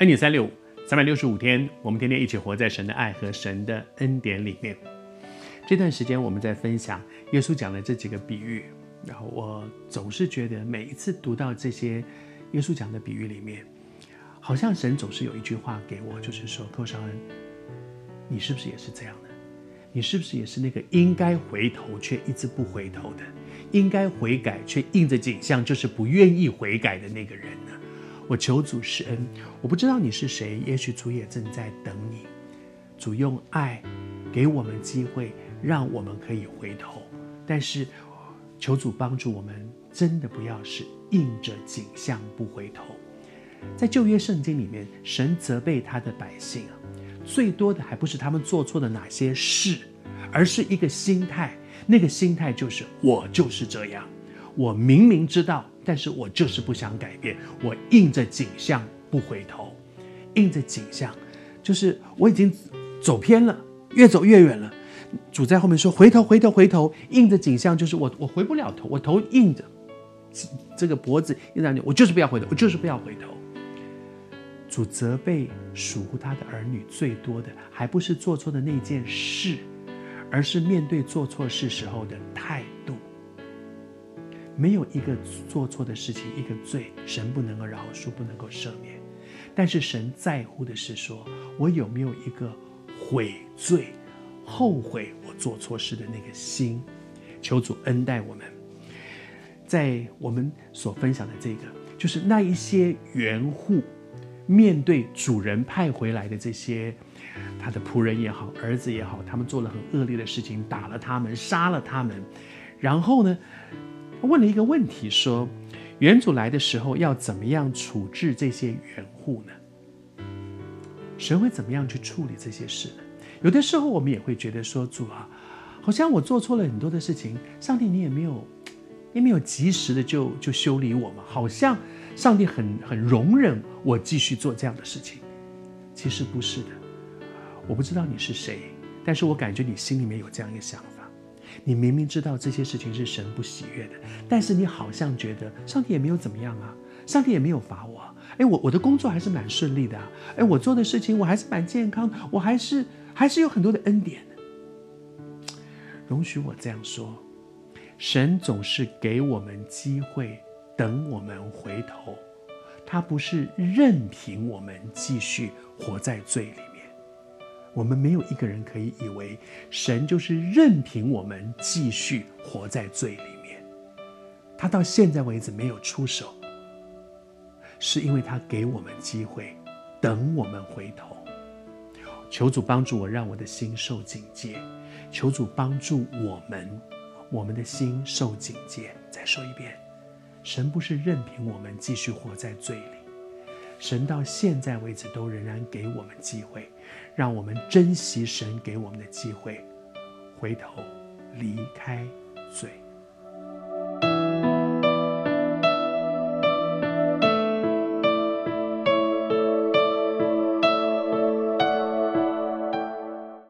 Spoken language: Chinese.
恩典三六五，三百六十五天，我们天天一起活在神的爱和神的恩典里面。这段时间我们在分享耶稣讲的这几个比喻，然后我总是觉得每一次读到这些耶稣讲的比喻里面，好像神总是有一句话给我，就是说：寇绍恩，你是不是也是这样的？你是不是也是那个应该回头却一直不回头的，应该悔改却硬着颈项就是不愿意悔改的那个人呢？我求主施恩，我不知道你是谁，也许主也正在等你。主用爱给我们机会，让我们可以回头，但是求主帮助我们，真的不要是硬着颈项不回头。在旧约圣经里面，神责备他的百姓啊。最多的还不是他们做错了哪些事，而是一个心态。那个心态就是我就是这样，我明明知道，但是我就是不想改变，我硬着景象不回头，硬着景象，就是我已经走偏了，越走越远了。主在后面说：“回头，回头，回头！”硬着景象就是我，我回不了头，我头硬着，这个脖子硬着，我就是不要回头，我就是不要回头。主责备属乎他的儿女最多的，还不是做错的那件事，而是面对做错事时候的态度。没有一个做错的事情，一个罪，神不能够饶恕，不能够赦免。但是神在乎的是说，我有没有一个悔罪、后悔我做错事的那个心。求主恩待我们。在我们所分享的这个，就是那一些园户。面对主人派回来的这些他的仆人也好，儿子也好，他们做了很恶劣的事情，打了他们，杀了他们。然后呢，问了一个问题，说：原主来的时候要怎么样处置这些缘户呢？神会怎么样去处理这些事呢？有的时候我们也会觉得说，主啊，好像我做错了很多的事情，上帝你也没有，也没有及时的就就修理我嘛，好像。上帝很很容忍我继续做这样的事情，其实不是的。我不知道你是谁，但是我感觉你心里面有这样一个想法。你明明知道这些事情是神不喜悦的，但是你好像觉得上帝也没有怎么样啊，上帝也没有罚我。哎，我我的工作还是蛮顺利的啊，哎，我做的事情我还是蛮健康，我还是还是有很多的恩典。容许我这样说，神总是给我们机会。等我们回头，他不是任凭我们继续活在罪里。我们没有一个人可以以为神就是任凭我们继续活在罪里面。他到现在为止没有出手，是因为他给我们机会，等我们回头。求主帮助我，让我的心受警戒。求主帮助我们，我们的心受警戒。再说一遍。神不是任凭我们继续活在罪里，神到现在为止都仍然给我们机会，让我们珍惜神给我们的机会，回头离开罪。